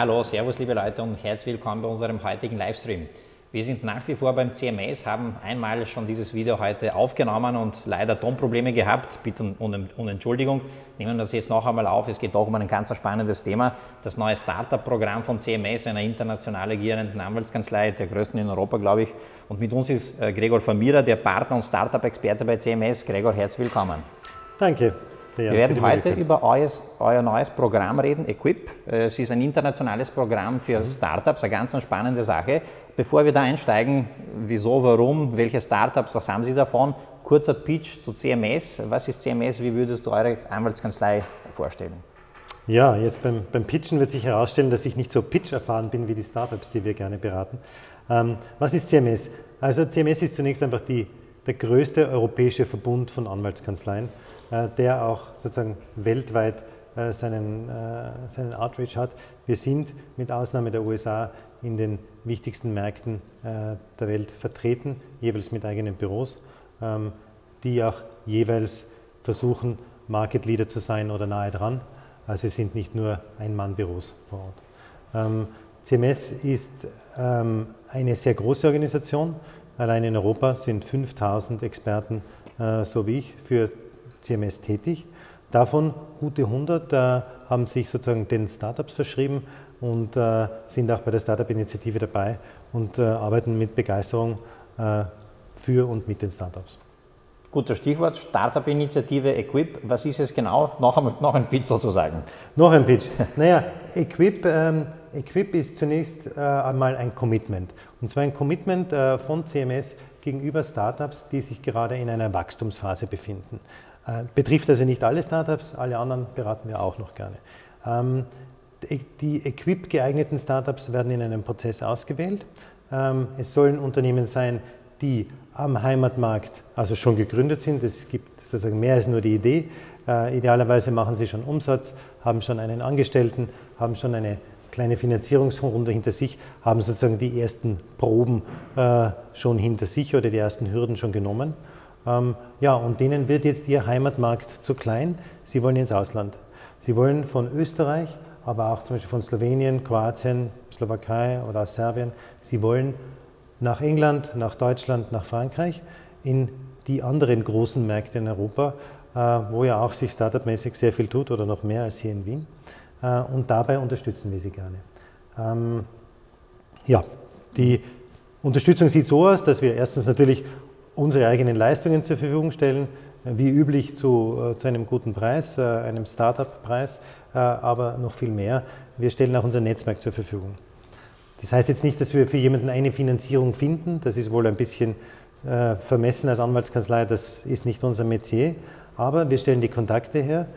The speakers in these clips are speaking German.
Hallo, Servus liebe Leute und herzlich willkommen bei unserem heutigen Livestream. Wir sind nach wie vor beim CMS, haben einmal schon dieses Video heute aufgenommen und leider Tonprobleme gehabt. Bitte um, Entschuldigung. Nehmen wir das jetzt noch einmal auf. Es geht doch um ein ganz spannendes Thema. Das neue Startup-Programm von CMS, einer international agierenden Anwaltskanzlei, der größten in Europa, glaube ich. Und mit uns ist äh, Gregor Famira, der Partner und Startup-Experte bei CMS. Gregor, herzlich willkommen. Danke. Ja, wir werden heute über euer, euer, neues Programm reden, Equip. Es ist ein internationales Programm für mhm. Startups, eine ganz spannende Sache. Bevor wir da einsteigen, wieso, warum, welche Startups, was haben Sie davon? Kurzer Pitch zu CMS. Was ist CMS? Wie würdest du eure Anwaltskanzlei vorstellen? Ja, jetzt beim, beim Pitchen wird sich herausstellen, dass ich nicht so pitch-erfahren bin wie die Startups, die wir gerne beraten. Ähm, was ist CMS? Also CMS ist zunächst einfach die, der größte europäische Verbund von Anwaltskanzleien. Äh, der auch sozusagen weltweit äh, seinen, äh, seinen Outreach hat. Wir sind mit Ausnahme der USA in den wichtigsten Märkten der Welt vertreten, jeweils mit eigenen Büros, ähm, die auch jeweils versuchen, Market Leader zu sein oder nahe dran. Also es sind nicht nur Ein-Mann-Büros vor Ort. Ähm, CMS ist ähm, eine sehr große Organisation. Allein in Europa sind 5000 Experten, so wie ich, für CMS tätig. Davon gute 100 äh, haben sich sozusagen den Startups verschrieben und äh, sind auch bei der Startup-Initiative dabei und äh, arbeiten mit Begeisterung äh, für und mit den Startups. Guter Stichwort, Startup-Initiative Equip. Was ist es genau? Noch ein, noch ein Pitch sozusagen. Noch ein Pitch. naja, Equip, ähm, Equip ist zunächst äh, einmal ein Commitment. Und zwar ein Commitment äh, von CMS gegenüber Startups, die sich gerade in einer Wachstumsphase befinden. Äh, betrifft also nicht alle Startups, alle anderen beraten wir auch noch gerne. Ähm, die Equip geeigneten Startups werden in einem Prozess ausgewählt. Ähm, es sollen Unternehmen sein, die am Heimatmarkt also schon gegründet sind. Es gibt sozusagen mehr als nur die Idee. Äh, idealerweise machen sie schon Umsatz, haben schon einen Angestellten, haben schon eine kleine Finanzierungsrunde hinter sich, haben sozusagen die ersten Proben äh, schon hinter sich oder die ersten Hürden schon genommen ähm, ja, und denen wird jetzt ihr Heimatmarkt zu klein. Sie wollen ins Ausland. Sie wollen von Österreich, aber auch zum Beispiel von Slowenien, Kroatien, Slowakei oder aus Serbien, sie wollen nach England, nach Deutschland, nach Frankreich, in die anderen großen Märkte in Europa, äh, wo ja auch sich startupmäßig sehr viel tut oder noch mehr als hier in Wien. Äh, und dabei unterstützen wir sie gerne. Ähm, ja, die Unterstützung sieht so aus, dass wir erstens natürlich unsere eigenen Leistungen zur Verfügung stellen, wie üblich zu, äh, zu einem guten Preis, äh, einem Startup-Preis, äh, aber noch viel mehr. Wir stellen auch unser Netzwerk zur Verfügung. Das heißt jetzt nicht, dass wir für jemanden eine Finanzierung finden, das ist wohl ein bisschen vermessen als Anwaltskanzlei, das ist nicht unser Metier, aber wir stellen die Kontakte her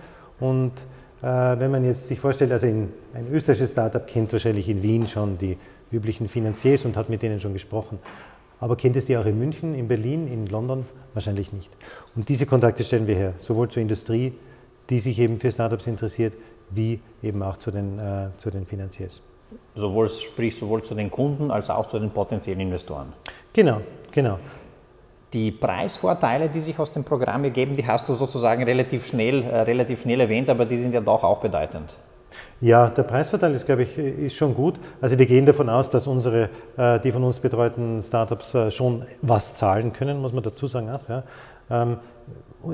und wenn man jetzt sich vorstellt, also ein österreichisches Startup kennt wahrscheinlich in Wien schon die üblichen Finanziers und hat mit denen schon gesprochen. Aber kennt es die auch in München, in Berlin, in London? Wahrscheinlich nicht. Und diese Kontakte stellen wir her, sowohl zur Industrie, die sich eben für Startups interessiert, wie eben auch zu den, äh, zu den Finanziers. Sowohl, sprich sowohl zu den Kunden als auch zu den potenziellen Investoren. Genau, genau. Die Preisvorteile, die sich aus dem Programm ergeben, die hast du sozusagen relativ schnell, äh, relativ schnell erwähnt, aber die sind ja doch auch bedeutend. Ja, der Preisvorteil ist, glaube ich, ist schon gut. Also wir gehen davon aus, dass unsere, äh, die von uns betreuten Startups äh, schon was zahlen können, muss man dazu sagen. Auch, ja. Ähm,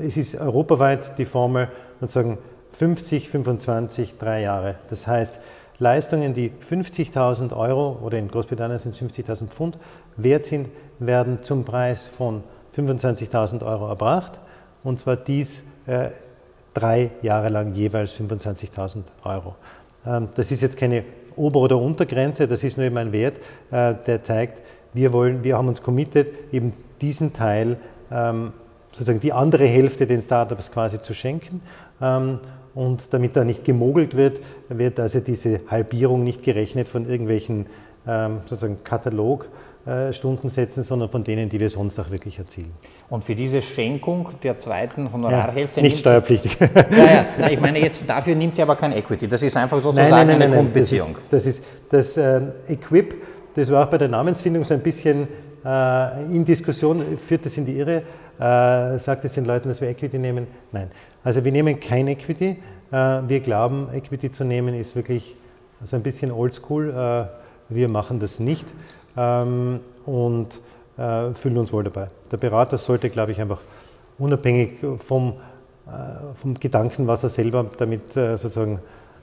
es ist europaweit die Formel sozusagen 50, 25, drei Jahre. Das heißt, Leistungen, die 50.000 Euro oder in Großbritannien sind es 50.000 Pfund wert sind, werden zum Preis von 25.000 Euro erbracht. Und zwar dies äh, drei Jahre lang jeweils 25.000 Euro. Ähm, das ist jetzt keine Ober- oder Untergrenze, das ist nur eben ein Wert, äh, der zeigt, wir, wollen, wir haben uns committed, eben diesen Teil, ähm, sozusagen die andere Hälfte den Startups quasi zu schenken. Ähm, und damit da nicht gemogelt wird, wird also diese Halbierung nicht gerechnet von irgendwelchen sozusagen Katalog, äh, Stundensätzen, sondern von denen, die wir sonst auch wirklich erzielen. Und für diese Schenkung der zweiten Honorarhälfte. Ja, nicht steuerpflichtig. Ja, ja, nein, ich meine, jetzt dafür nimmt sie aber kein Equity. Das ist einfach sozusagen nein, nein, nein, eine Grundbeziehung. Das ist das, ist, das äh, Equip, das war auch bei der Namensfindung so ein bisschen äh, in Diskussion, führt das in die Irre, äh, sagt es den Leuten, dass wir Equity nehmen? Nein. Also wir nehmen kein Equity. Äh, wir glauben, Equity zu nehmen ist wirklich Also ein bisschen oldschool. Äh, wir machen das nicht ähm, und äh, fühlen uns wohl dabei. Der Berater sollte, glaube ich, einfach unabhängig vom, vom Gedanken, was er selber damit sozusagen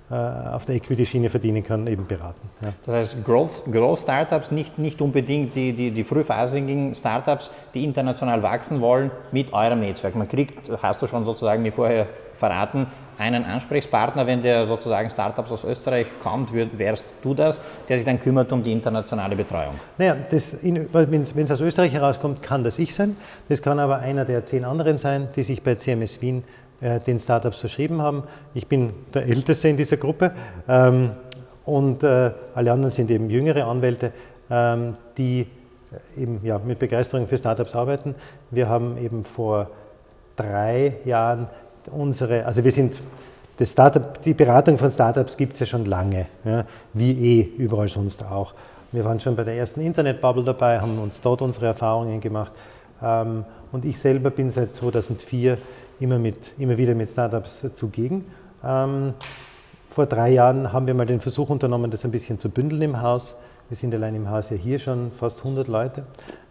auf der Equity-Schiene verdienen kann, eben beraten. Ja. Das heißt, Growth, Growth Startups, nicht, nicht unbedingt die, die, die frühphasigen Startups, die international wachsen wollen, mit eurem Netzwerk. Man kriegt, hast du schon sozusagen wie vorher verraten, einen Ansprechpartner, wenn der sozusagen Startups aus Österreich kommt, wärst du das, der sich dann kümmert um die internationale Betreuung? Naja, wenn es aus Österreich herauskommt, kann das ich sein. Das kann aber einer der zehn anderen sein, die sich bei CMS Wien äh, den Startups verschrieben haben. Ich bin der Älteste in dieser Gruppe ähm, und äh, alle anderen sind eben jüngere Anwälte, ähm, die äh, eben ja, mit Begeisterung für Startups arbeiten. Wir haben eben vor drei Jahren unsere, also wir sind, das Startup, die Beratung von Startups gibt es ja schon lange, ja, wie eh überall sonst auch. Wir waren schon bei der ersten Internetbubble dabei, haben uns dort unsere Erfahrungen gemacht. Ähm, und ich selber bin seit 2004 immer, mit, immer wieder mit Startups zugegen. Ähm, vor drei Jahren haben wir mal den Versuch unternommen, das ein bisschen zu bündeln im Haus. Wir sind allein im Haus ja hier schon fast 100 Leute.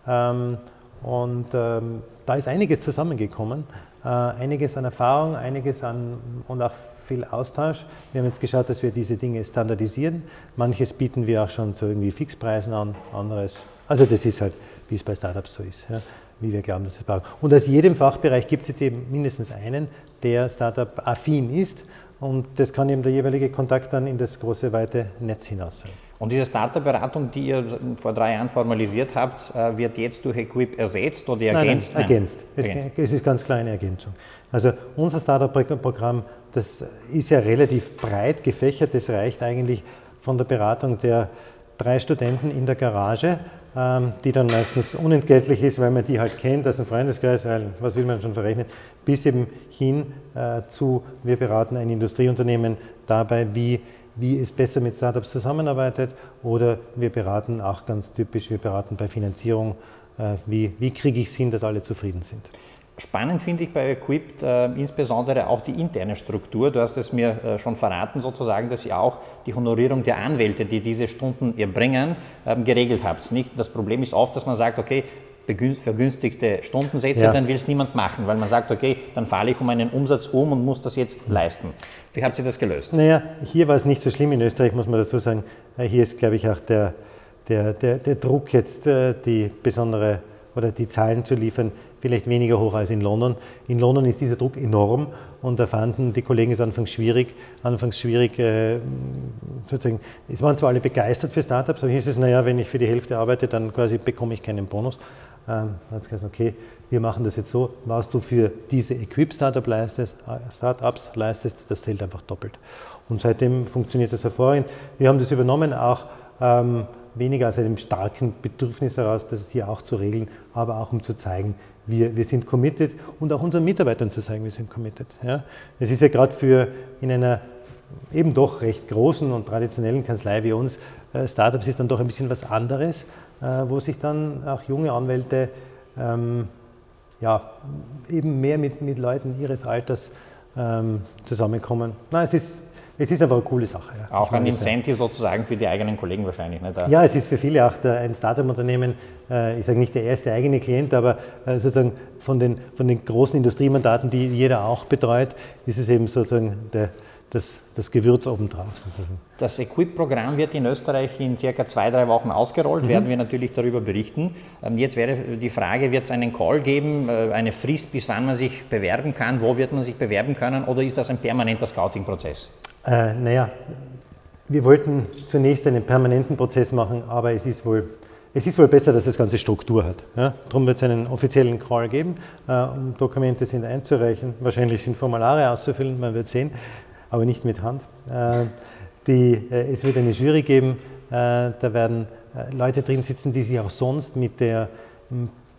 Ähm, und ähm, da ist einiges zusammengekommen. Äh, einiges an Erfahrung, einiges an und auch viel Austausch. Wir haben jetzt geschaut, dass wir diese Dinge standardisieren. Manches bieten wir auch schon zu irgendwie Fixpreisen an, anderes. Also das ist halt, wie es bei Startups so ist. Ja wie wir glauben, dass es braucht. Und aus jedem Fachbereich gibt es jetzt eben mindestens einen, der Startup-affin ist. Und das kann eben der jeweilige Kontakt dann in das große, weite Netz hinaus sein. Und diese Startup-Beratung, die ihr vor drei Jahren formalisiert habt, äh, wird jetzt durch Equip ersetzt oder ergänzt? Nein, nein, ergänzt. ergänzt. Es, ist ganz klar eine Ergänzung. Also unser Startup-Programm, das ist ja relativ breit gefächert. Das reicht eigentlich von der Beratung der drei Studenten in der Garage die dann meistens unentgeltlich ist, weil man die halt kennt aus dem Freundeskreis, weil was will man schon verrechnen, bis eben hin äh, zu, wir beraten ein Industrieunternehmen dabei, wie, wie es besser mit Startups zusammenarbeitet oder wir beraten auch ganz typisch, wir beraten bei Finanzierung, äh, wie, wie kriege ich es hin, dass alle zufrieden sind. Spannend finde ich bei Equipped äh, insbesondere auch die interne Struktur. Du hast es mir äh, schon verraten, sozusagen, dass ihr auch die Honorierung der Anwälte, die diese Stunden erbringen, ähm, geregelt habt. Nicht? Das Problem ist oft, dass man sagt, okay, vergünstigte Stundensätze, ja. dann will es niemand machen, weil man sagt, okay, dann falle ich um einen Umsatz um und muss das jetzt leisten. Wie habt ihr das gelöst? Naja, hier war es nicht so schlimm in Österreich, muss man dazu sagen. Äh, hier ist, glaube ich, auch der, der, der, der Druck jetzt, äh, die besondere oder die Zahlen zu liefern, vielleicht weniger hoch als in London. In London ist dieser Druck enorm und da fanden die Kollegen es anfangs schwierig, anfangs schwierig, äh, sozusagen, es waren zwar alle begeistert für Startups, aber hieß es, naja, wenn ich für die Hälfte arbeite, dann quasi bekomme ich keinen Bonus. Ähm, hat es gesagt, okay, wir machen das jetzt so, was du für diese Equip-Startup leistest, äh, Startups leistest, das zählt einfach doppelt. Und seitdem funktioniert das hervorragend. Wir haben das übernommen auch ähm, weniger aus einem starken Bedürfnis heraus, das hier auch zu regeln, aber auch um zu zeigen, wir, wir sind committed und auch unseren Mitarbeitern zu sagen, wir sind committed. Ja. Es ist ja gerade für in einer eben doch recht großen und traditionellen Kanzlei wie uns, äh, Startups ist dann doch ein bisschen was anderes, äh, wo sich dann auch junge Anwälte ähm, ja, eben mehr mit, mit Leuten ihres Alters ähm, zusammenkommen. Nein, es ist es ist aber eine coole Sache. Ja. Auch ein Incentive sozusagen für die eigenen Kollegen wahrscheinlich. Nicht? Ja, es ist für viele auch der, ein Startup-Unternehmen, äh, ich sage nicht der erste eigene Klient, aber äh, sozusagen von den, von den großen Industriemandaten, die jeder auch betreut, ist es eben sozusagen der, das, das Gewürz obendrauf. Sozusagen. Das Equip-Programm wird in Österreich in circa zwei, drei Wochen ausgerollt, mhm. werden wir natürlich darüber berichten. Ähm, jetzt wäre die Frage, wird es einen Call geben, äh, eine Frist, bis wann man sich bewerben kann, wo wird man sich bewerben können oder ist das ein permanenter Scouting-Prozess? Äh, naja, wir wollten zunächst einen permanenten Prozess machen, aber es ist wohl, es ist wohl besser, dass das Ganze Struktur hat. Ja? Darum wird es einen offiziellen Call geben, äh, um Dokumente sind einzureichen. Wahrscheinlich sind Formulare auszufüllen, man wird sehen, aber nicht mit Hand. Äh, die, äh, es wird eine Jury geben, äh, da werden äh, Leute drin sitzen, die sich auch sonst mit der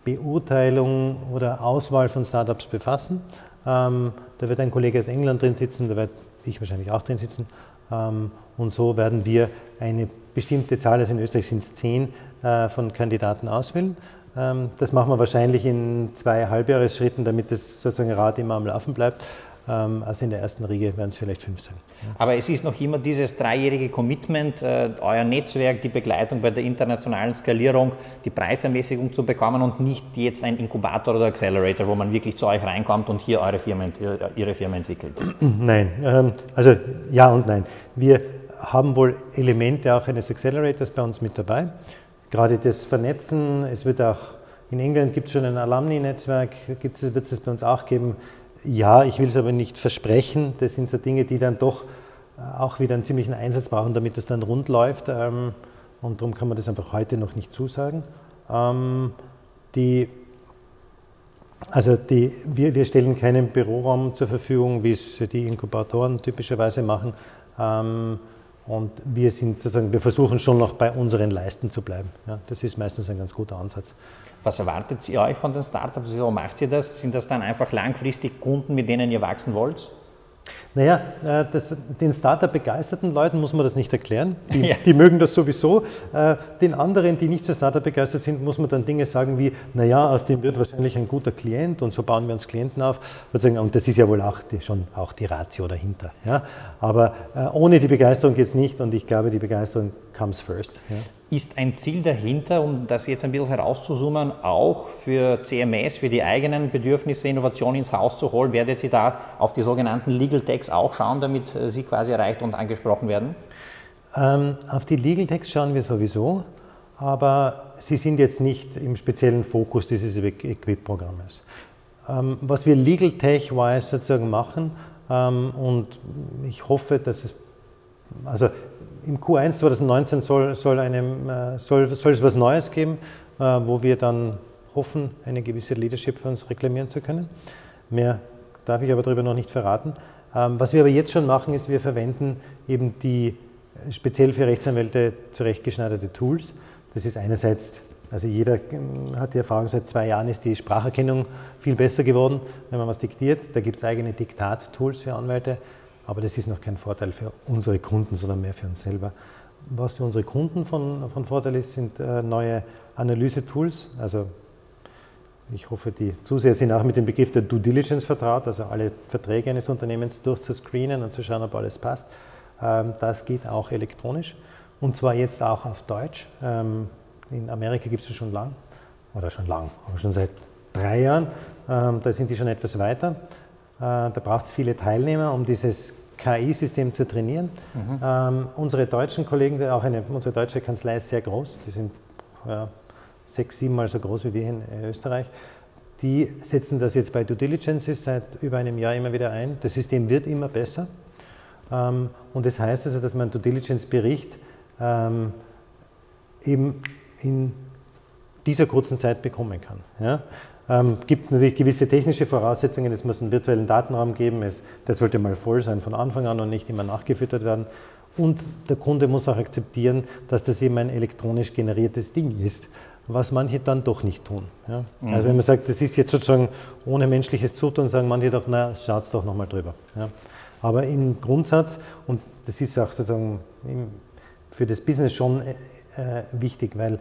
Beurteilung oder Auswahl von Startups befassen. Ähm, da wird ein Kollege aus England drin sitzen, da wird ich wahrscheinlich auch drin sitzen. Ähm, und so werden wir eine bestimmte Zahl, also in Österreich sind es zehn, äh, von Kandidaten auswählen. Ähm, das machen wir wahrscheinlich in zwei Halbjahresschritten, damit das sozusagen Rad immer am Laufen bleibt. Ähm, also in der ersten Riege werden es vielleicht fünf sein. Aber es ist noch immer dieses dreijährige Commitment, äh, euer Netzwerk, die Begleitung bei der internationalen Skalierung, die Preisermäßigung zu bekommen und nicht jetzt ein Inkubator oder Accelerator, wo man wirklich zu euch reinkommt und hier eure Firma, Ihre Firma entwickelt. Nein, ähm, also ja und nein. Wir haben wohl Elemente auch eines Accelerators bei uns mit dabei. Gerade das Vernetzen, es wird auch in England gibt es schon ein Alumni-Netzwerk, wird es bei uns auch geben. Ja, ich will es aber nicht versprechen. Das sind so Dinge, die dann doch äh, auch wieder einen ziemlichen Einsatz brauchen, damit es dann rund läuft. Ähm, und darum kann man das einfach heute noch nicht zusagen. Ähm, die, also die, wir, wir stellen keinen Büroraum zur Verfügung, wie es die Inkubatoren typischerweise machen. Ähm, und wir sind sozusagen, wir versuchen schon noch bei unseren Leisten zu bleiben. Ja, das ist meistens ein ganz guter Ansatz. Was erwartet ihr euch von den Startups? Wieso macht ihr das? Sind das dann einfach langfristig Kunden, mit denen ihr wachsen wollt? Naja, äh, das, den Startup-begeisterten Leuten muss man das nicht erklären. Die, ja. die, mögen das sowieso. Äh, den anderen, die nicht so Startup-begeistert sind, muss man dann Dinge sagen wie, naja, aus dem wird wahrscheinlich ein guter Klient und so bauen wir uns Klienten auf. Und das ist ja wohl auch die, schon auch die Ratio dahinter. Ja? Aber äh, ohne die Begeisterung geht es nicht und ich glaube, die Begeisterung comes first. Ja? Ist ein Ziel dahinter, um das jetzt ein bisschen herauszuzoomen, auch für CMS, für die eigenen Bedürfnisse, Innovation ins Haus zu holen? Werdet ihr da auf die sogenannten Legal Techs auch schauen, damit äh, sie quasi erreicht und angesprochen werden? Ähm, auf die Legal Techs schauen wir sowieso, aber sie sind jetzt nicht im speziellen Fokus dieses Equip-Programmes. Ähm, was wir Legal Tech-wise sozusagen machen, ähm, und ich hoffe, dass es, also im Q1 2019 soll, soll, einem, äh, soll, soll es was Neues geben, äh, wo wir dann hoffen, eine gewisse Leadership für uns reklamieren zu können. Mehr darf ich aber darüber noch nicht verraten. Ähm, was wir aber jetzt schon machen, ist, wir verwenden eben die äh, speziell für Rechtsanwälte zurechtgeschneiderte Tools. Das ist einerseits, also jeder ähm, hat die Erfahrung, seit zwei Jahren ist die Spracherkennung viel besser geworden, wenn man was diktiert. Da gibt es eigene Diktat-Tools für Anwälte. Aber das ist noch kein Vorteil für unsere Kunden, sondern mehr für uns selber. Was für unsere Kunden von, von Vorteil ist, sind äh, neue Analyse-Tools. Also ich hoffe, die Zuseher sind auch mit dem Begriff der Due Diligence vertraut, also alle Verträge eines Unternehmens durchzuscreenen und zu schauen, ob alles passt. Ähm, das geht auch elektronisch und zwar jetzt auch auf Deutsch. Ähm, in Amerika gibt es schon lang, oder schon lang, aber schon seit drei Jahren. Ähm, da sind die schon etwas weiter. Äh, da braucht es viele Teilnehmer, um dieses KI-System zu trainieren. Mhm. Ähm, unsere deutschen Kollegen, auch eine, unsere deutsche Kanzlei ist sehr groß, die sind ja, sechs, siebenmal so groß wie wir in Österreich. Die setzen das jetzt bei Due Diligences seit über einem Jahr immer wieder ein. Das System wird immer besser. Ähm, und das heißt also, dass man Due Diligence-Bericht ähm, eben in dieser kurzen Zeit bekommen kann. Ja? Ähm, gibt natürlich gewisse technische Voraussetzungen. Es muss einen virtuellen Datenraum geben. Es, der sollte mal voll sein von Anfang an und nicht immer nachgefüttert werden. Und der Kunde muss auch akzeptieren, dass das eben ein elektronisch generiertes Ding ist, was manche dann doch nicht tun. Ja? Mhm. Also wenn man sagt, das ist jetzt sozusagen ohne menschliches Zutun, sagen manche doch, na, schaut doch nochmal drüber. Ja? Aber im Grundsatz, und das ist auch sozusagen für das Business schon äh, äh wichtig, weil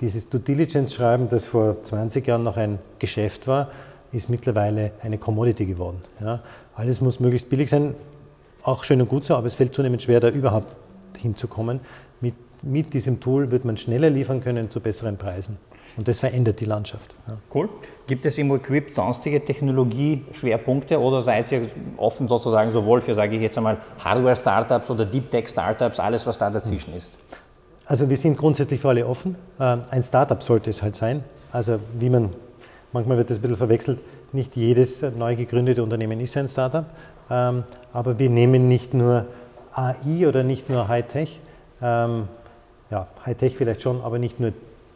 dieses Due Diligence-Schreiben, das vor 20 Jahren noch ein Geschäft war, ist mittlerweile eine Commodity geworden. Ja. Alles muss möglichst billig sein, auch schön und gut so, aber es fällt zunehmend schwer, da überhaupt hinzukommen. Mit, mit diesem Tool wird man schneller liefern können zu besseren Preisen. Und das verändert die Landschaft. Ja. Cool. Gibt es im Equip sonstige Technologie-Schwerpunkte oder seid ihr offen sozusagen sowohl für, sage ich jetzt einmal, Hardware-Startups oder Deep Tech-Startups, alles was da dazwischen ist? Also wir sind grundsätzlich für alle offen. Ähm, ein Startup sollte es halt sein. Also wie man, manchmal wird das ein bisschen verwechselt, nicht jedes neu gegründete Unternehmen ist ein Startup. Ähm, aber wir nehmen nicht nur AI oder nicht nur Hightech, ähm, ja, Hightech vielleicht schon, aber nicht nur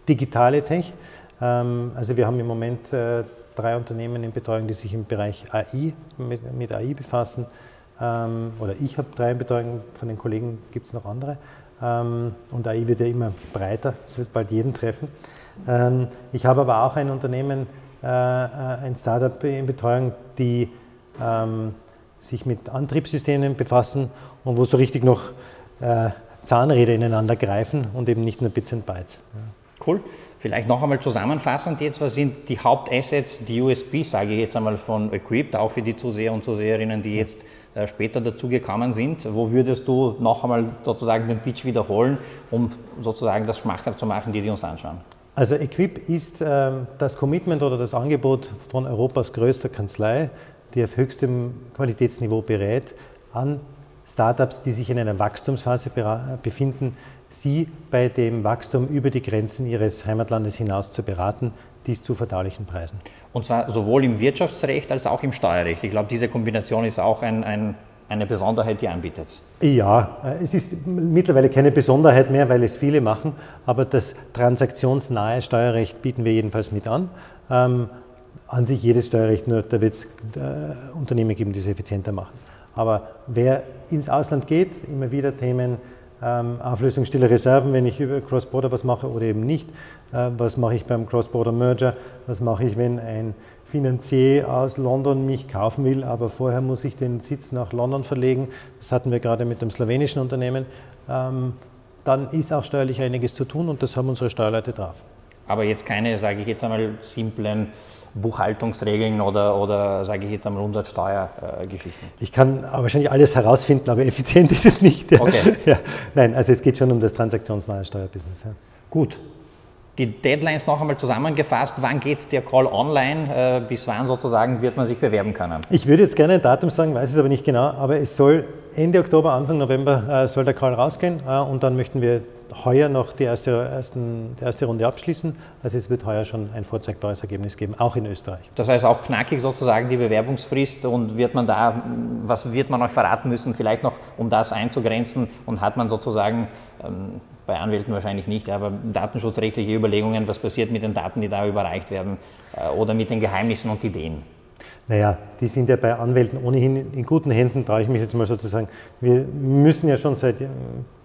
digitale Tech. Also wir haben im Moment äh, drei Unternehmen in Betreuung, die sich im Bereich AI, mit AI befassen. Oder ich habe drei in Betreuung, von den Kollegen gibt es noch andere. Ähm, und AI wird ja immer breiter, es wird bald jeden treffen. Ähm, ich habe aber auch ein Unternehmen, äh, äh, ein Startup in Betreuung, die ähm, sich mit Antriebssystemen befassen und wo so richtig noch äh, Zahnräder ineinander greifen und eben nicht nur Bits and Bytes. Cool. Vielleicht noch einmal zusammenfassend jetzt, was sind die Hauptassets, die USPs, sage ich jetzt einmal von Equipped, auch für die Zuseher und Zuseherinnen, die jetzt später dazu gekommen sind. Wo würdest du noch einmal sozusagen den Pitch wiederholen, um sozusagen das schmackhaft zu machen, die die uns anschauen? Also Equip ist äh, das Commitment oder das Angebot von Europas größter Kanzlei, die auf höchstem Qualitätsniveau berät, an Startups, die sich in einer Wachstumsphase befinden, sie bei dem Wachstum über die Grenzen ihres Heimatlandes hinaus zu beraten, dies zu verdaulichen Preisen. Und zwar sowohl im Wirtschaftsrecht als auch im Steuerrecht. Ich glaube, diese Kombination ist auch ein, ein, eine Besonderheit, die anbietet. Ja, es ist mittlerweile keine Besonderheit mehr, weil es viele machen, aber das transaktionsnahe Steuerrecht bieten wir jedenfalls mit an. Ähm, an sich jedes Steuerrecht, nur da wird es äh, Unternehmen geben, die es effizienter machen. Aber wer ins Ausland geht, immer wieder Themen ähm, Auflösung stiller Reserven, wenn ich über Cross-Border was mache oder eben nicht. Äh, was mache ich beim Cross-Border-Merger? Was mache ich, wenn ein Finanzier aus London mich kaufen will, aber vorher muss ich den Sitz nach London verlegen? Das hatten wir gerade mit dem slowenischen Unternehmen. Ähm, dann ist auch steuerlich einiges zu tun und das haben unsere Steuerleute drauf. Aber jetzt keine, sage ich jetzt einmal, simplen Buchhaltungsregeln oder, oder sage ich jetzt einmal Umsatzsteuergeschichten? ich kann wahrscheinlich alles herausfinden, aber effizient ist es nicht. Okay. Ja. Nein, also es geht schon um das transaktionsnahe Steuerbusiness. Ja. Gut. Die Deadlines noch einmal zusammengefasst. Wann geht der Call online? Äh, bis wann sozusagen wird man sich bewerben können? Ich würde jetzt gerne ein Datum sagen, weiß es aber nicht genau, aber es soll Ende Oktober, Anfang November äh, soll der Call rausgehen äh, und dann möchten wir heuer noch die erste, ersten, die erste Runde abschließen. Also es wird heuer schon ein vorzeigbares Ergebnis geben, auch in Österreich. Das heißt auch knackig sozusagen die Bewerbungsfrist und wird man da, was wird man euch verraten müssen, vielleicht noch um das einzugrenzen und hat man sozusagen ähm, bei Anwälten wahrscheinlich nicht, aber datenschutzrechtliche Überlegungen, was passiert mit den Daten, die da überreicht werden äh, oder mit den Geheimnissen und Ideen? Naja, die sind ja bei Anwälten ohnehin in guten Händen, traue ich mich jetzt mal sozusagen. Wir müssen ja schon seit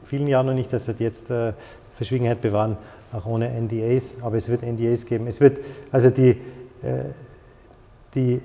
vielen Jahren noch nicht, dass seit jetzt äh, Verschwiegenheit bewahren, auch ohne NDAs, aber es wird NDAs geben. Es wird, also die, äh, die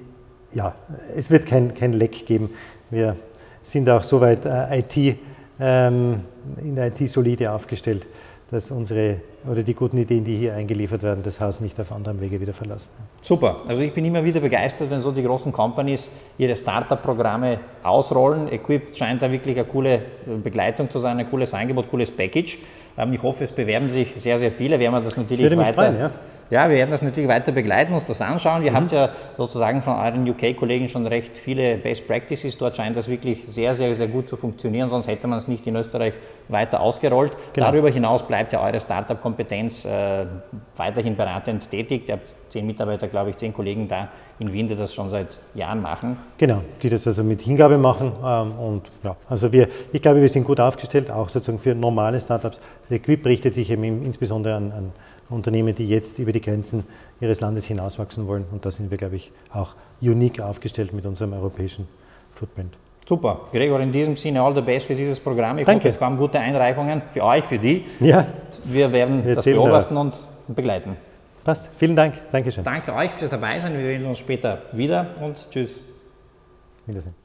ja, es wird kein, kein Leck geben. Wir sind auch soweit äh, IT, ähm, in der IT solide aufgestellt, dass unsere oder die guten Ideen, die hier eingeliefert werden, das Haus nicht auf anderem Wege wieder verlassen. Super. Also ich bin immer wieder begeistert, wenn so die großen Companies ihre Startup-Programme ausrollen. Equipped scheint da wirklich eine coole Begleitung zu sein, ein cooles Angebot, cooles Package. Ähm, ich hoffe, es bewerben sich sehr, sehr viele. Wir werden das natürlich weiter. Freuen, ja. Ja, wir werden das natürlich weiter begleiten, uns das anschauen. Ihr mhm. habt ja sozusagen von euren UK-Kollegen schon recht viele Best Practices. Dort scheint das wirklich sehr, sehr, sehr gut zu funktionieren, sonst hätte man es nicht in Österreich weiter ausgerollt. Genau. Darüber hinaus bleibt ja eure Startup-Kompetenz äh, weiterhin beratend tätig. Ihr habt zehn Mitarbeiter, glaube ich, zehn Kollegen da in Wien, die das schon seit Jahren machen. Genau, die das also mit Hingabe machen. Ähm, und ja, also wir, ich glaube, wir sind gut aufgestellt, auch sozusagen für normale Startups. Equip richtet sich eben insbesondere an, an Unternehmen, die jetzt über die Grenzen ihres Landes hinauswachsen wollen. Und da sind wir, glaube ich, auch unique aufgestellt mit unserem europäischen Footprint. Super. Gregor, in diesem Sinne all the best für dieses Programm. Ich Danke. hoffe, es kamen gute Einreichungen für euch, für die. Ja. Wir werden wir das beobachten und begleiten. Passt. Vielen Dank. Dankeschön. Danke euch fürs Dabeisein. Wir sehen uns später wieder und tschüss. Wiedersehen.